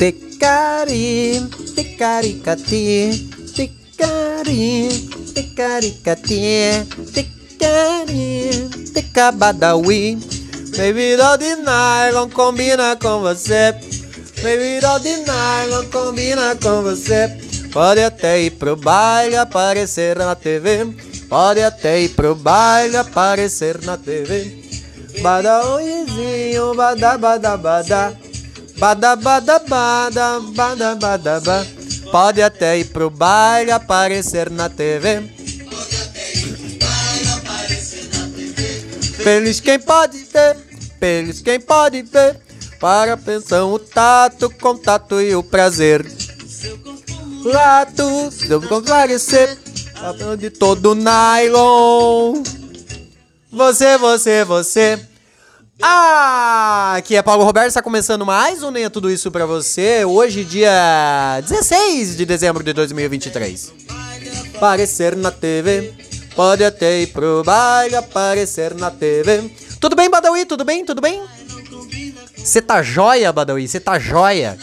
Ticari, ticaricati, ticari, ticaricati, ticari, ticabadawi. Baby doll de nylon combina com você. Baby doll de nylon combina com você. Pode até ir pro baile aparecer na TV. Pode até ir pro baile aparecer na TV. Bada oizinho, bada bada bada. Bada bada bada, bada bada bada. Pode até ir pro baile aparecer na TV. Feliz quem pode ver, feliz quem pode ver. Para a pensão, o tato, contato e o prazer. Lato, deu comparecer. De todo nylon. Você, você, você. Ah, aqui é Paulo Roberto, está começando mais um Nem é Tudo Isso pra você. Hoje, dia 16 de dezembro de 2023. Aparecer na TV, pode até ir pro baile, aparecer na TV. Tudo bem, Badawi? Tudo bem? Tudo bem? Você tá joia, Badawi? Você tá joia?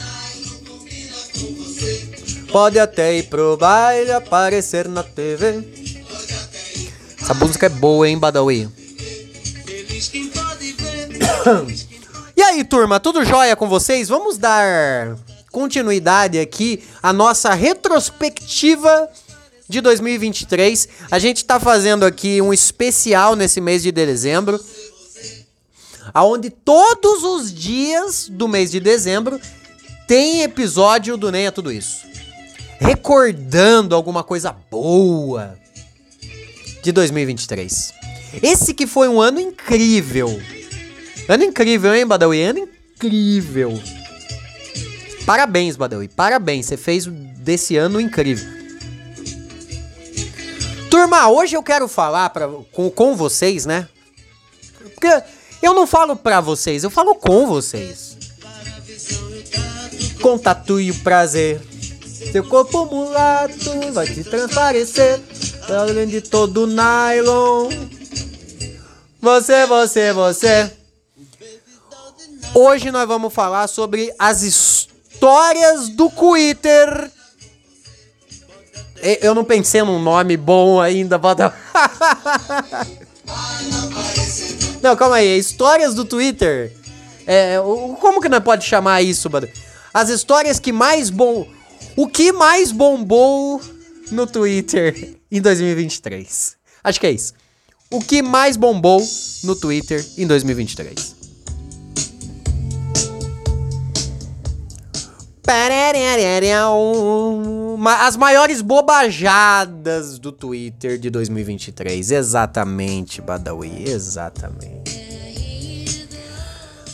Pode até ir pro baile, aparecer na TV. Essa música é boa, hein, Badawi? E aí, turma, tudo jóia com vocês? Vamos dar continuidade aqui à nossa retrospectiva de 2023. A gente tá fazendo aqui um especial nesse mês de dezembro, aonde todos os dias do mês de dezembro tem episódio do Nem é Tudo Isso. Recordando alguma coisa boa de 2023. Esse que foi um ano incrível. Ano incrível, hein, Badawi? Ano incrível. Parabéns, Badawi. Parabéns. Você fez desse ano incrível. Turma, hoje eu quero falar pra, com, com vocês, né? Porque eu não falo pra vocês, eu falo com vocês. Contato e o prazer. Seu corpo mulato vai te transparecer. Além de todo nylon. Você, você, você. Hoje nós vamos falar sobre as histórias do Twitter. Eu não pensei num nome bom ainda, bota. Não, calma aí. Histórias do Twitter. É, como que nós pode chamar isso, mano? As histórias que mais bom. O que mais bombou no Twitter em 2023? Acho que é isso. O que mais bombou no Twitter em 2023? As maiores bobajadas do Twitter de 2023. Exatamente, Badawi, exatamente.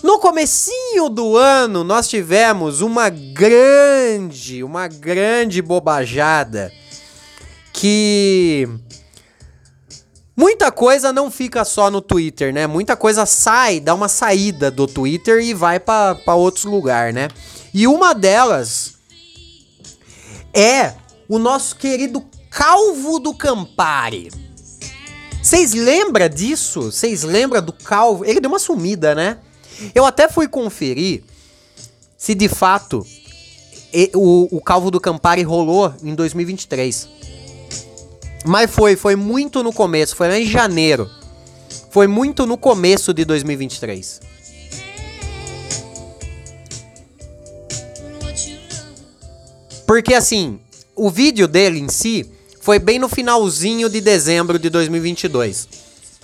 No comecinho do ano, nós tivemos uma grande, uma grande bobajada que muita coisa não fica só no Twitter, né? Muita coisa sai, dá uma saída do Twitter e vai para outros lugares, né? E uma delas é o nosso querido Calvo do Campari. Vocês lembram disso? Vocês lembram do Calvo? Ele deu uma sumida, né? Eu até fui conferir se de fato o, o Calvo do Campari rolou em 2023. Mas foi, foi muito no começo, foi lá em janeiro. Foi muito no começo de 2023. Porque assim, o vídeo dele em si foi bem no finalzinho de dezembro de 2022.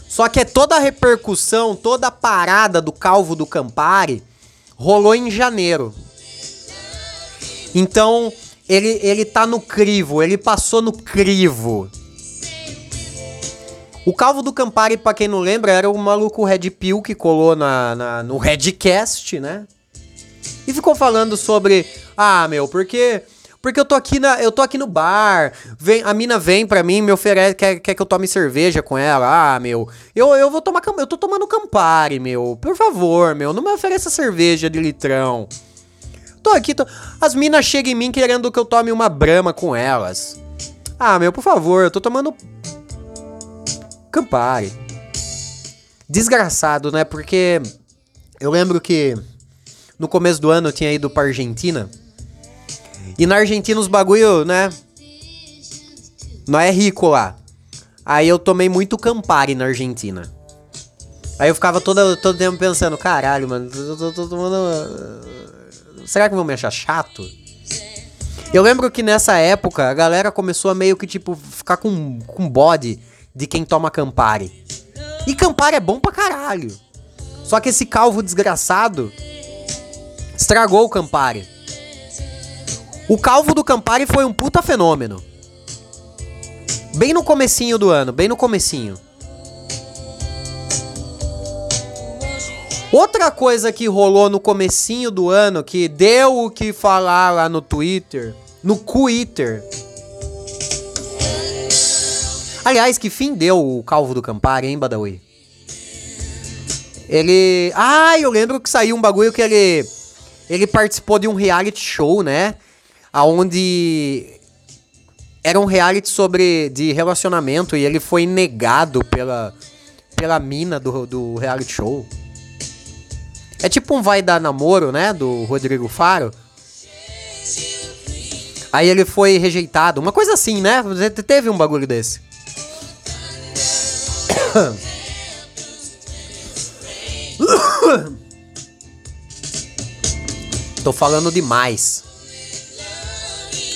Só que é toda a repercussão, toda a parada do Calvo do Campari rolou em janeiro. Então, ele, ele tá no crivo, ele passou no crivo. O Calvo do Campari, pra quem não lembra, era o maluco Red Pill que colou na, na, no Redcast, né? E ficou falando sobre, ah, meu, porque porque eu tô aqui na, eu tô aqui no bar, vem, a mina vem pra mim, me oferece, quer, quer que eu tome cerveja com ela. Ah, meu, eu, eu vou tomar, eu tô tomando Campari, meu. Por favor, meu, não me ofereça cerveja de litrão. Tô aqui, tô... as minas chegam em mim querendo que eu tome uma brama com elas. Ah, meu, por favor, eu tô tomando Campari. Desgraçado, né? Porque eu lembro que no começo do ano eu tinha ido pra Argentina E na Argentina os bagulho, né? Não é rico lá. Aí eu tomei muito Campari na Argentina. Aí eu ficava todo, todo tempo pensando, caralho, mano, tô, tô. Será que vão me achar chato? Eu lembro que nessa época a galera começou a meio que, tipo, ficar com, com bode de quem toma Campari. E Campari é bom pra caralho. Só que esse calvo desgraçado estragou o Campari. O calvo do Campari foi um puta fenômeno. Bem no comecinho do ano, bem no comecinho. Outra coisa que rolou no comecinho do ano, que deu o que falar lá no Twitter, no Twitter. Aliás, que fim deu o Calvo do Campari, hein, Badawi? Ele... Ah, eu lembro que saiu um bagulho que ele... Ele participou de um reality show, né? Aonde era um reality sobre de relacionamento e ele foi negado pela pela mina do, do reality show. É tipo um vai dar namoro, né? Do Rodrigo Faro. Aí ele foi rejeitado. Uma coisa assim, né? Teve um bagulho desse. Tô falando demais.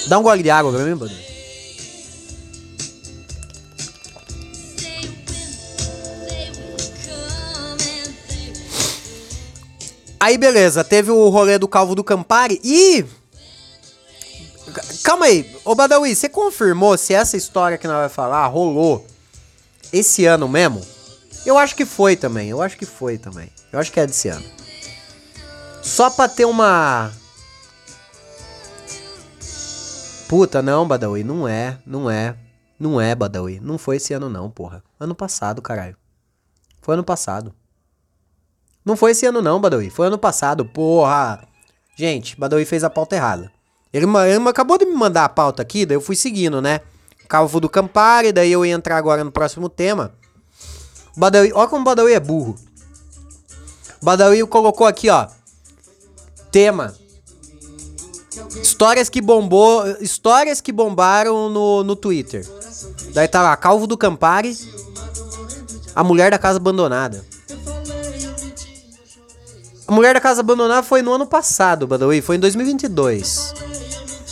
Dá um gole de água pra mim, Badr. Aí beleza, teve o rolê do Calvo do Campari e. Calma aí, ô Badawi, você confirmou se essa história que nós vai falar rolou esse ano mesmo? Eu acho que foi também, eu acho que foi também. Eu acho que é desse ano. Só pra ter uma. Puta, não, Badawi, não é, não é. Não é, Badawi. Não foi esse ano, não, porra. Ano passado, caralho. Foi ano passado. Não foi esse ano não, Badawi. Foi ano passado, porra. Gente, Badawi fez a pauta errada. Ele, ele acabou de me mandar a pauta aqui, daí eu fui seguindo, né? Calvo do Campari, daí eu ia entrar agora no próximo tema. Badawi, olha como o Badawi é burro. Badawi colocou aqui, ó. Tema. Histórias que bombou, histórias que bombaram no, no Twitter. Daí tá lá, Calvo do Campari, a mulher da casa abandonada. A Mulher da Casa Abandonada foi no ano passado, Badawi, foi em 2022.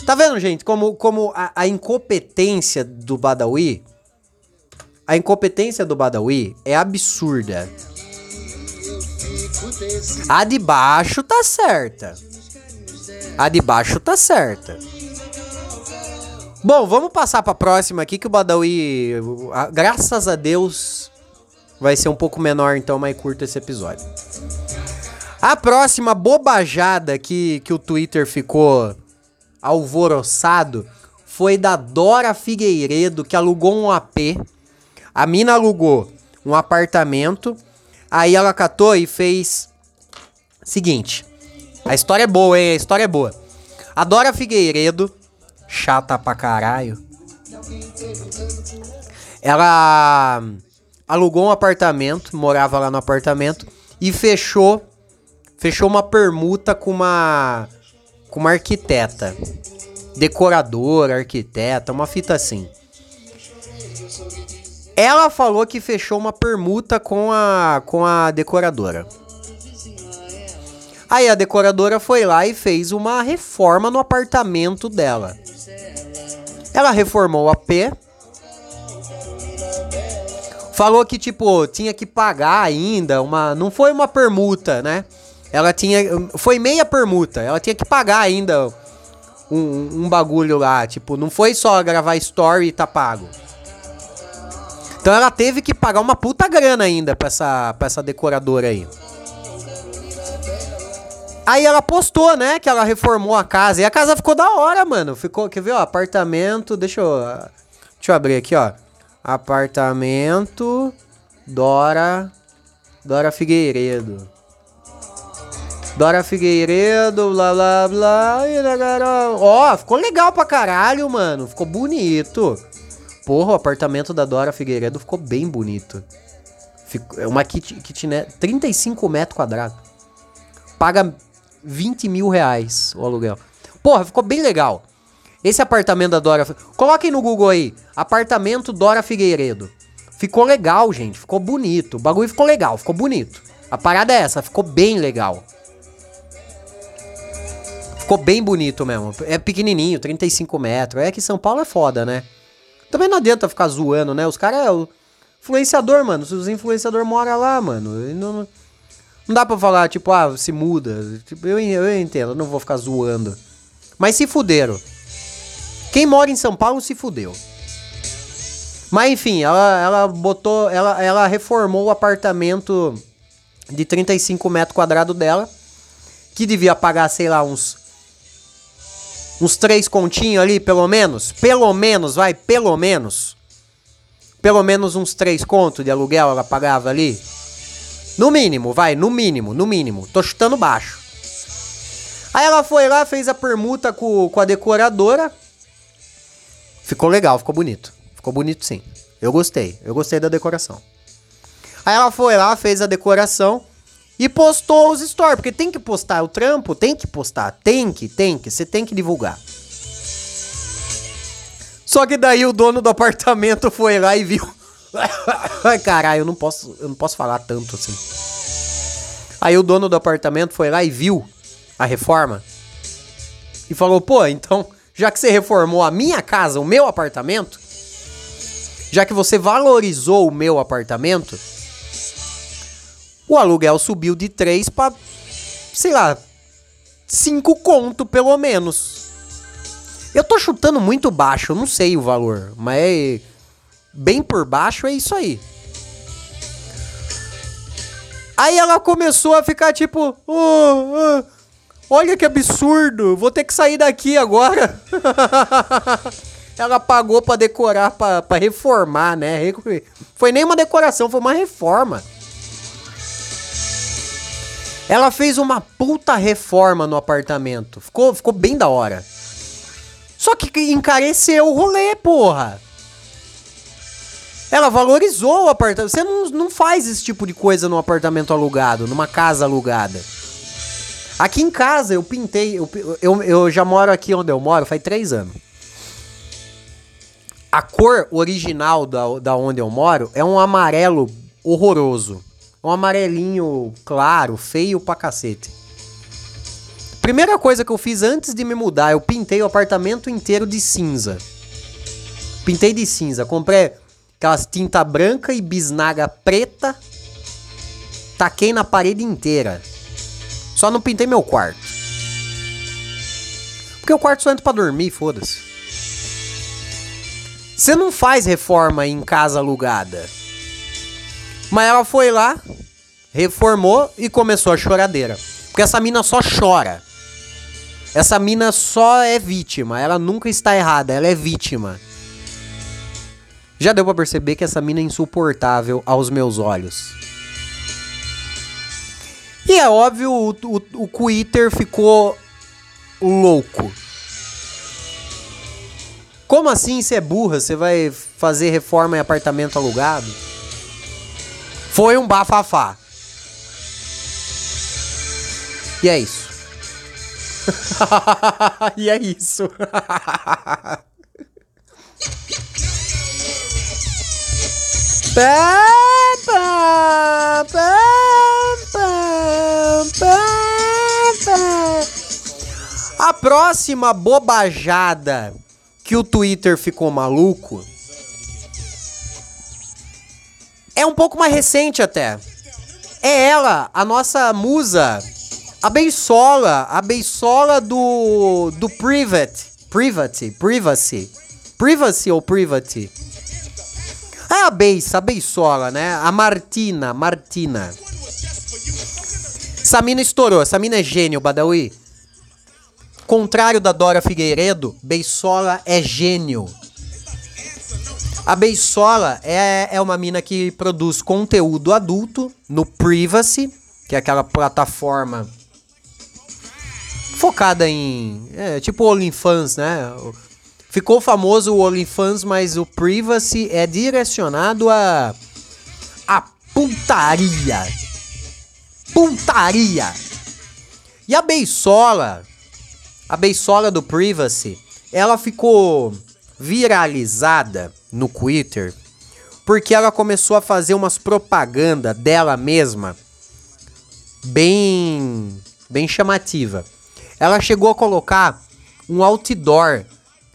Tá vendo, gente, como, como a, a incompetência do Badawi, a incompetência do Badawi é absurda. A de baixo tá certa. A de baixo tá certa. Bom, vamos passar pra próxima aqui que o Badawi, graças a Deus, vai ser um pouco menor então, mais curto esse episódio. A próxima bobajada que, que o Twitter ficou alvoroçado foi da Dora Figueiredo, que alugou um AP. A mina alugou um apartamento. Aí ela catou e fez. Seguinte. A história é boa, hein? A história é boa. A Dora Figueiredo, chata pra caralho. Ela alugou um apartamento, morava lá no apartamento e fechou fechou uma permuta com uma com uma arquiteta, decoradora, arquiteta, uma fita assim. Ela falou que fechou uma permuta com a com a decoradora. Aí a decoradora foi lá e fez uma reforma no apartamento dela. Ela reformou o AP. Falou que tipo tinha que pagar ainda uma, não foi uma permuta, né? ela tinha. Foi meia permuta. Ela tinha que pagar ainda um, um bagulho lá. Tipo, não foi só gravar story e tá pago. Então ela teve que pagar uma puta grana ainda pra essa, pra essa decoradora aí. Aí ela postou, né, que ela reformou a casa. E a casa ficou da hora, mano. Ficou, quer ver, ó, apartamento. Deixa eu. Deixa eu abrir aqui, ó. Apartamento Dora. Dora Figueiredo. Dora Figueiredo, blá blá blá. Ó, ficou legal pra caralho, mano. Ficou bonito. Porra, o apartamento da Dora Figueiredo ficou bem bonito. É uma kit, kitnet, 35 metros quadrados. Paga 20 mil reais o aluguel. Porra, ficou bem legal. Esse apartamento da Dora. Coloquem no Google aí. Apartamento Dora Figueiredo. Ficou legal, gente. Ficou bonito. O bagulho ficou legal, ficou bonito. A parada é essa, ficou bem legal. Ficou bem bonito mesmo. É pequenininho, 35 metros. É que São Paulo é foda, né? Também não adianta ficar zoando, né? Os caras é o influenciador, mano. Se os influenciadores moram lá, mano. Não, não dá pra falar, tipo, ah, se muda. Tipo, eu, eu entendo, não vou ficar zoando. Mas se fuderam. Quem mora em São Paulo se fudeu. Mas enfim, ela, ela botou. Ela, ela reformou o apartamento de 35 metros quadrados dela. Que devia pagar, sei lá, uns. Uns três continhos ali, pelo menos. Pelo menos, vai, pelo menos. Pelo menos uns três contos de aluguel ela pagava ali. No mínimo, vai, no mínimo, no mínimo. Tô chutando baixo. Aí ela foi lá, fez a permuta com, com a decoradora. Ficou legal, ficou bonito. Ficou bonito sim. Eu gostei, eu gostei da decoração. Aí ela foi lá, fez a decoração e postou os stories, porque tem que postar o trampo, tem que postar, tem que, tem que, você tem que divulgar. Só que daí o dono do apartamento foi lá e viu. Ai, caralho, eu não posso, eu não posso falar tanto assim. Aí o dono do apartamento foi lá e viu a reforma e falou: "Pô, então, já que você reformou a minha casa, o meu apartamento, já que você valorizou o meu apartamento, o aluguel subiu de 3 para sei lá, 5 conto pelo menos. Eu tô chutando muito baixo, eu não sei o valor, mas bem por baixo é isso aí. Aí ela começou a ficar tipo, oh, oh, olha que absurdo, vou ter que sair daqui agora. ela pagou para decorar, para reformar, né? Foi nem uma decoração, foi uma reforma. Ela fez uma puta reforma no apartamento. Ficou, ficou bem da hora. Só que encareceu o rolê, porra. Ela valorizou o apartamento. Você não, não faz esse tipo de coisa num apartamento alugado, numa casa alugada. Aqui em casa eu pintei. Eu, eu, eu já moro aqui onde eu moro faz três anos. A cor original da, da onde eu moro é um amarelo horroroso. Um amarelinho claro, feio pra cacete. Primeira coisa que eu fiz antes de me mudar, eu pintei o apartamento inteiro de cinza. Pintei de cinza. Comprei aquelas tinta branca e bisnaga preta. Taquei na parede inteira. Só não pintei meu quarto. Porque o quarto só entra pra dormir, foda-se. Você não faz reforma em casa alugada. Mas ela foi lá, reformou e começou a choradeira. Porque essa mina só chora. Essa mina só é vítima. Ela nunca está errada, ela é vítima. Já deu pra perceber que essa mina é insuportável aos meus olhos. E é óbvio, o, o, o Twitter ficou louco. Como assim você é burra? Você vai fazer reforma em apartamento alugado? Foi um bafafá. E é isso. e é isso. A próxima bobajada que o Twitter ficou maluco é um pouco mais recente até. É ela, a nossa musa, a Beisola, a Beisola do do Private, Private, Privacy, Privacy ou Private. É a Beis, a Beisola, né? A Martina, Martina. Essa mina estourou, essa mina é gênio, Badawi. Contrário da Dora Figueiredo, Beisola é gênio. A Beisola é, é uma mina que produz conteúdo adulto no Privacy, que é aquela plataforma focada em. É, tipo OnlyFans, né? Ficou famoso o OnlyFans, mas o Privacy é direcionado a. a putaria. Putaria! E a Beisola, a Beisola do Privacy, ela ficou viralizada no Twitter porque ela começou a fazer umas propaganda dela mesma bem bem chamativa. Ela chegou a colocar um outdoor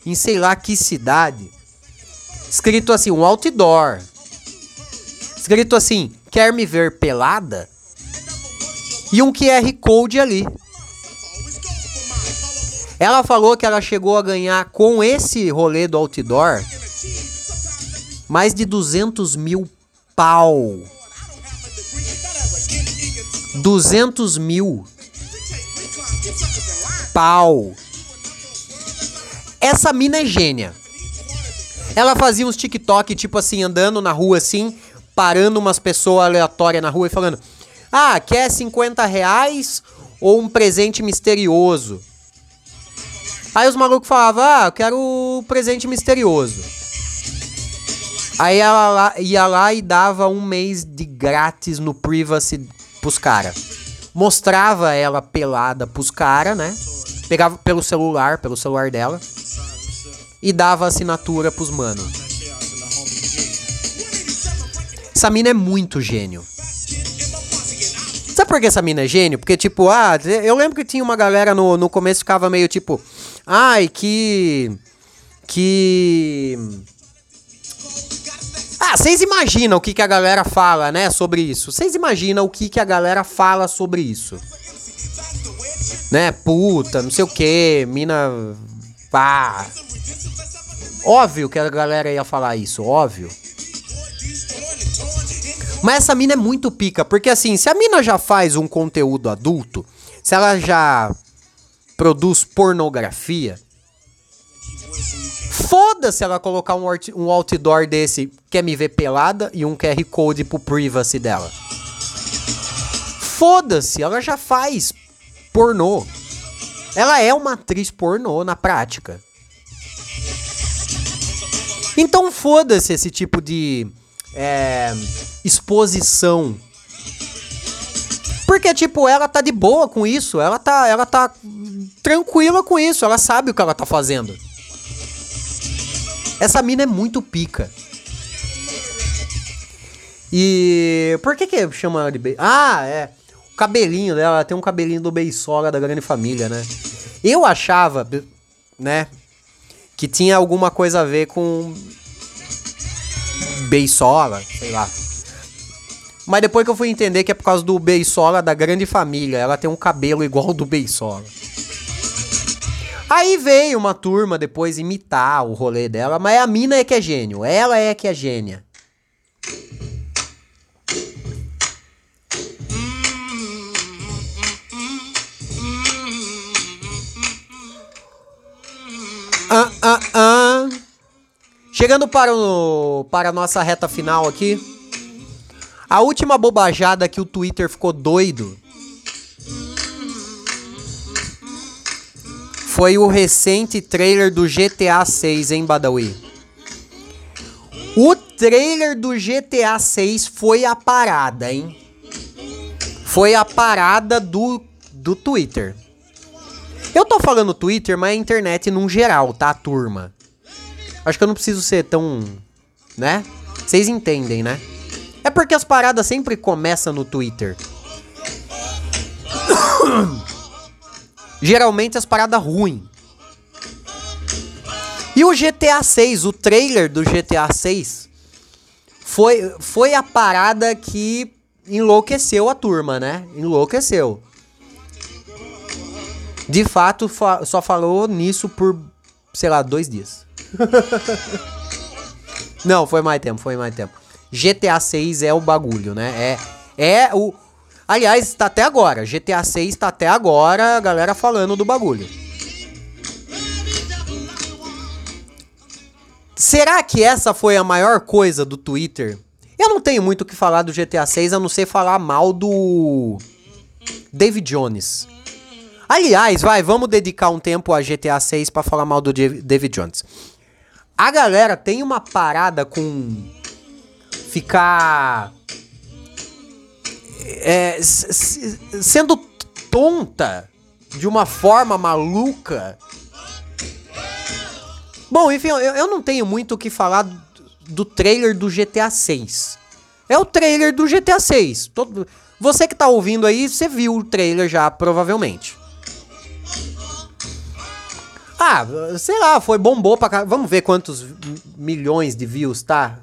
em sei lá que cidade, escrito assim, um outdoor. Escrito assim, quer me ver pelada? E um QR Code ali. Ela falou que ela chegou a ganhar com esse rolê do outdoor mais de 200 mil pau. 200 mil pau. Essa mina é gênia. Ela fazia uns TikTok, tipo assim, andando na rua assim, parando umas pessoas aleatórias na rua e falando: Ah, quer 50 reais ou um presente misterioso? Aí os malucos falavam: Ah, eu quero o presente misterioso. Aí ela lá, ia lá e dava um mês de grátis no privacy pros caras. Mostrava ela pelada pros caras, né? Pegava pelo celular, pelo celular dela. E dava assinatura pros mano. Essa mina é muito gênio. Sabe por que essa mina é gênio? Porque, tipo, ah, eu lembro que tinha uma galera no, no começo ficava meio tipo. Ai, que. Que. Ah, vocês imaginam o que, que a galera fala, né, sobre isso? Vocês imaginam o que, que a galera fala sobre isso? Né, puta, não sei o que, mina. Pá. Óbvio que a galera ia falar isso, óbvio. Mas essa mina é muito pica, porque assim, se a mina já faz um conteúdo adulto, se ela já produz pornografia, foda-se ela colocar um, um outdoor desse, quer me ver pelada, e um QR Code pro privacy dela. Foda-se, ela já faz pornô. Ela é uma atriz pornô na prática. Então foda-se esse tipo de é, exposição. Porque, tipo, ela tá de boa com isso. Ela tá, ela tá tranquila com isso. Ela sabe o que ela tá fazendo. Essa mina é muito pica. E por que que chama ela de. Ah, é. Cabelinho dela, ela tem um cabelinho do Beisola da Grande Família, né? Eu achava, né, que tinha alguma coisa a ver com Beisola, sei lá. Mas depois que eu fui entender que é por causa do Beisola da Grande Família, ela tem um cabelo igual do Beisola. Aí veio uma turma depois imitar o rolê dela, mas a mina é que é gênio. Ela é que é gênia. Ah, ah, ah. Chegando para, o, para a nossa reta final aqui. A última bobajada que o Twitter ficou doido foi o recente trailer do GTA 6 em Badawi. O trailer do GTA 6 foi a parada, hein? Foi a parada do, do Twitter. Eu tô falando Twitter, mas é internet num geral, tá, turma? Acho que eu não preciso ser tão. né? Vocês entendem, né? É porque as paradas sempre começam no Twitter. geralmente as paradas ruins. E o GTA 6, o trailer do GTA 6 foi, foi a parada que enlouqueceu a turma, né? Enlouqueceu. De fato, fa só falou nisso por, sei lá, dois dias. Não, foi mais tempo, foi mais tempo. GTA 6 é o bagulho, né? É, é o, Aliás, está até agora. GTA 6 está até agora a galera falando do bagulho. Será que essa foi a maior coisa do Twitter? Eu não tenho muito o que falar do GTA 6, a não ser falar mal do David Jones. Aliás, vai, vamos dedicar um tempo a GTA 6 para falar mal do David Jones. A galera tem uma parada com ficar é, sendo tonta de uma forma maluca Bom, enfim, eu, eu não tenho muito o que falar do, do trailer do GTA 6. É o trailer do GTA 6. Todo, você que tá ouvindo aí, você viu o trailer já, provavelmente. Ah, sei lá, foi bombou pra cá. Vamos ver quantos milhões de views, tá?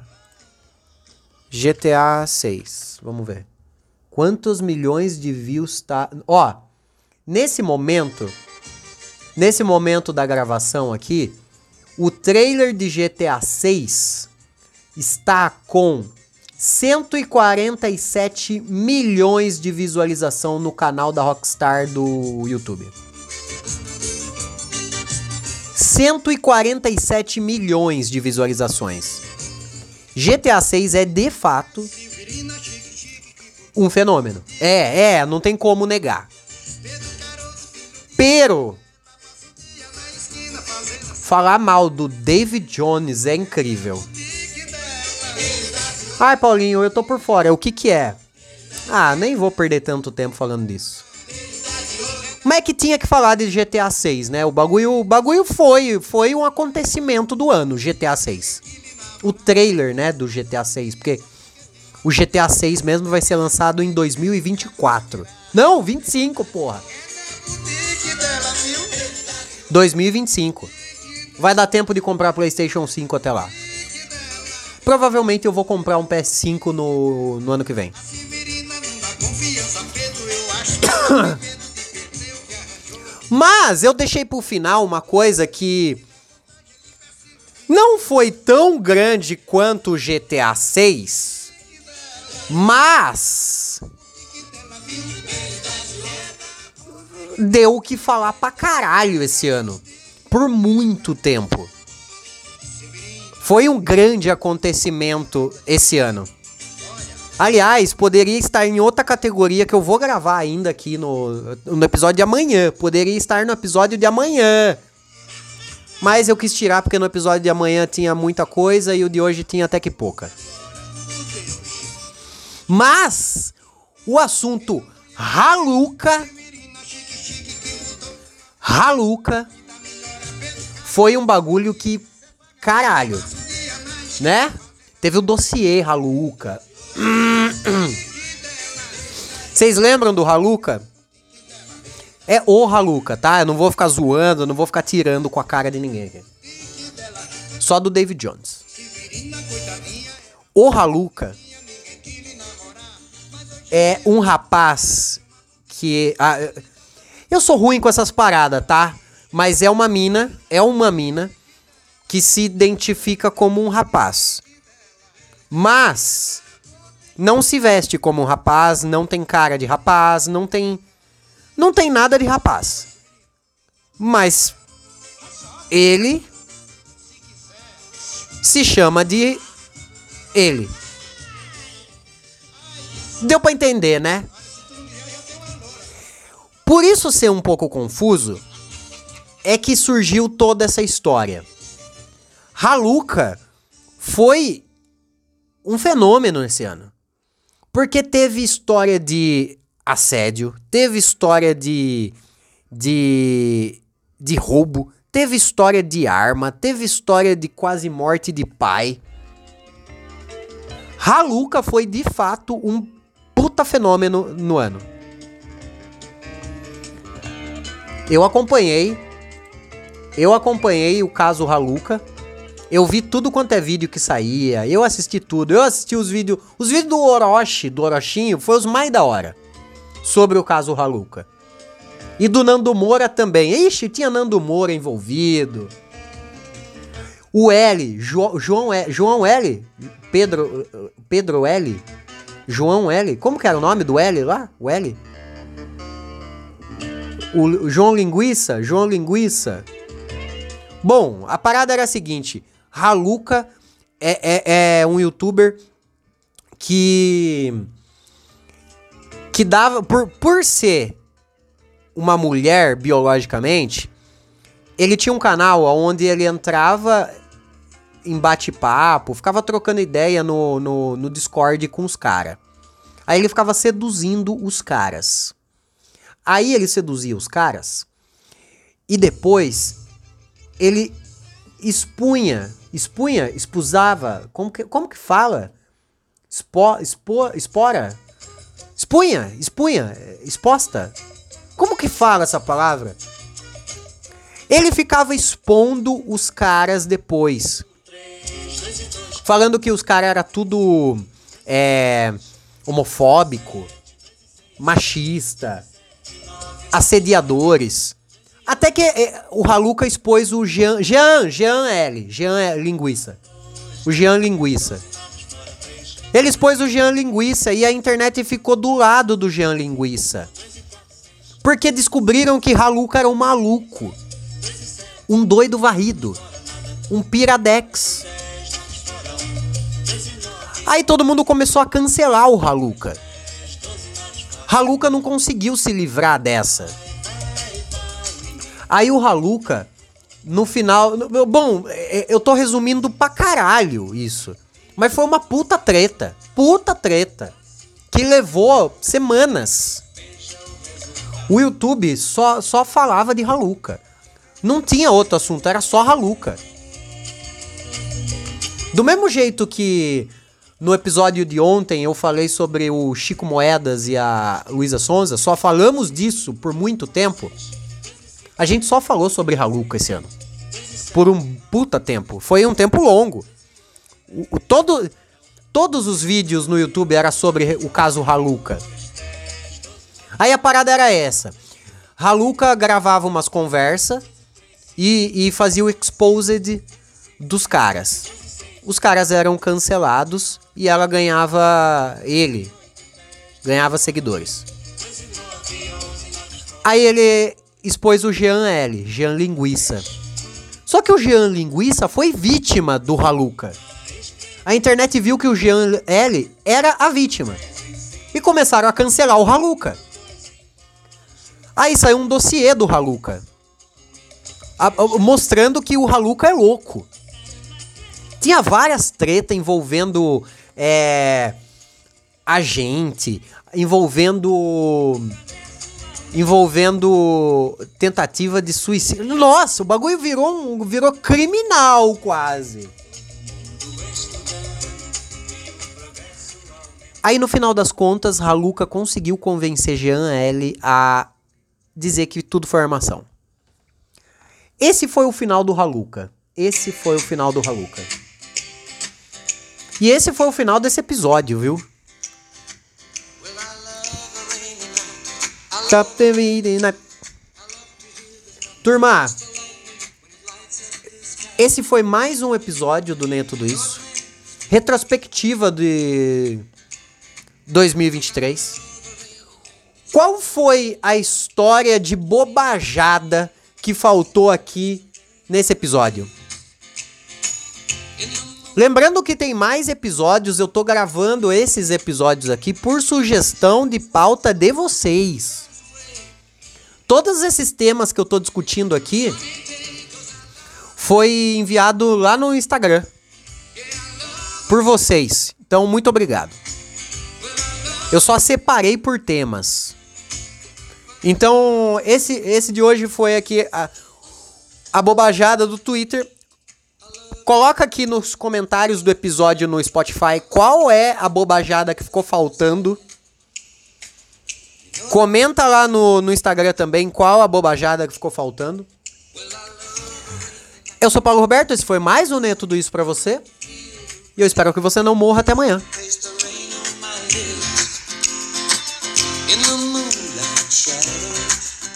GTA 6. Vamos ver. Quantos milhões de views tá. Ó, nesse momento. Nesse momento da gravação aqui, o trailer de GTA 6 está com 147 milhões de visualização no canal da Rockstar do YouTube. 147 milhões de visualizações. GTA 6 é de fato um fenômeno. É, é, não tem como negar. Pero falar mal do David Jones é incrível. Ai, Paulinho, eu tô por fora. O que que é? Ah, nem vou perder tanto tempo falando disso. Mas é que tinha que falar de GTA 6, né? O bagulho, o bagulho foi, foi um acontecimento do ano, GTA 6. O trailer, né, do GTA 6, porque o GTA 6 mesmo vai ser lançado em 2024. Não, 25, porra. 2025. Vai dar tempo de comprar PlayStation 5 até lá. Provavelmente eu vou comprar um PS5 no, no ano que vem. Mas eu deixei pro final uma coisa que não foi tão grande quanto o GTA 6, mas deu o que falar pra caralho esse ano. Por muito tempo. Foi um grande acontecimento esse ano. Aliás, poderia estar em outra categoria que eu vou gravar ainda aqui no, no episódio de amanhã. Poderia estar no episódio de amanhã. Mas eu quis tirar porque no episódio de amanhã tinha muita coisa e o de hoje tinha até que pouca. Mas o assunto Haluca Haluca foi um bagulho que caralho, né? Teve o dossiê Haluca. Vocês lembram do Haluca? É o Haluca, tá? Eu não vou ficar zoando, eu não vou ficar tirando com a cara de ninguém. Só do David Jones. O Haluca é um rapaz que. Ah, eu sou ruim com essas paradas, tá? Mas é uma mina, é uma mina que se identifica como um rapaz. Mas não se veste como um rapaz, não tem cara de rapaz, não tem não tem nada de rapaz. Mas ele se chama de ele. Deu para entender, né? Por isso ser um pouco confuso é que surgiu toda essa história. Haluka foi um fenômeno esse ano. Porque teve história de assédio, teve história de, de, de roubo, teve história de arma, teve história de quase morte de pai. Haluka foi de fato um puta fenômeno no ano. Eu acompanhei, eu acompanhei o caso Haluka eu vi tudo quanto é vídeo que saía, eu assisti tudo. Eu assisti os vídeos. Os vídeos do Orochi, do Orochinho, foi os mais da hora. Sobre o caso Haluka. E do Nando Moura também. Ixi, tinha Nando Moura envolvido. O L, jo, João, L, João L, Pedro, Pedro L, João L, como que era o nome do L lá? O L? O João Linguiça, João Linguiça. Bom, a parada era a seguinte: Haluka é, é, é um youtuber que. que dava. Por, por ser uma mulher biologicamente, ele tinha um canal onde ele entrava em bate-papo, ficava trocando ideia no, no, no Discord com os caras. Aí ele ficava seduzindo os caras. Aí ele seduzia os caras e depois ele expunha, expunha, expusava, como que, como que fala? Expo, expo, espora? Expunha, expunha, exposta. Como que fala essa palavra? Ele ficava expondo os caras depois. Falando que os caras era tudo é, homofóbico, machista, assediadores. Até que é, o Haluca expôs o Jean, Jean, Jean L, Jean é Linguiça. O Jean Linguiça. Ele expôs o Jean Linguiça e a internet ficou do lado do Jean Linguiça. Porque descobriram que Haluca era um maluco. Um doido varrido. Um piradex. Aí todo mundo começou a cancelar o Haluca. Haluca não conseguiu se livrar dessa. Aí o Haluca, no final. Bom, é, eu tô resumindo pra caralho isso. Mas foi uma puta treta. Puta treta. Que levou semanas. O YouTube só, só falava de Haluca. Não tinha outro assunto, era só Haluca. Do mesmo jeito que no episódio de ontem eu falei sobre o Chico Moedas e a Luísa Sonza, só falamos disso por muito tempo. A gente só falou sobre Haluca esse ano. Por um puta tempo. Foi um tempo longo. O, o, todo, todos os vídeos no YouTube era sobre o caso Haluca. Aí a parada era essa. Haluca gravava umas conversas e, e fazia o exposed dos caras. Os caras eram cancelados e ela ganhava. Ele ganhava seguidores. Aí ele expôs o Jean L, Jean Linguiça. Só que o Jean Linguiça foi vítima do Haluca. A internet viu que o Jean L era a vítima. E começaram a cancelar o Haluca. Aí saiu um dossiê do Haluca. mostrando que o Haluca é louco. Tinha várias tretas envolvendo é, agente, envolvendo envolvendo tentativa de suicídio. Nossa, o bagulho virou um, virou criminal quase. Aí no final das contas, Haluca conseguiu convencer Jean L a dizer que tudo foi armação. Esse foi o final do Haluca. Esse foi o final do Haluca. E esse foi o final desse episódio, viu? Turma, esse foi mais um episódio do Nem Tudo Isso. Retrospectiva de 2023. Qual foi a história de bobajada que faltou aqui nesse episódio? Lembrando que tem mais episódios, eu tô gravando esses episódios aqui por sugestão de pauta de vocês. Todos esses temas que eu tô discutindo aqui foi enviado lá no Instagram por vocês. Então, muito obrigado. Eu só separei por temas. Então, esse, esse de hoje foi aqui a, a bobajada do Twitter. Coloca aqui nos comentários do episódio no Spotify qual é a bobajada que ficou faltando Comenta lá no, no Instagram também qual a bobajada que ficou faltando. Eu sou Paulo Roberto, esse foi mais um Nem Tudo Isso pra você. E eu espero que você não morra até amanhã.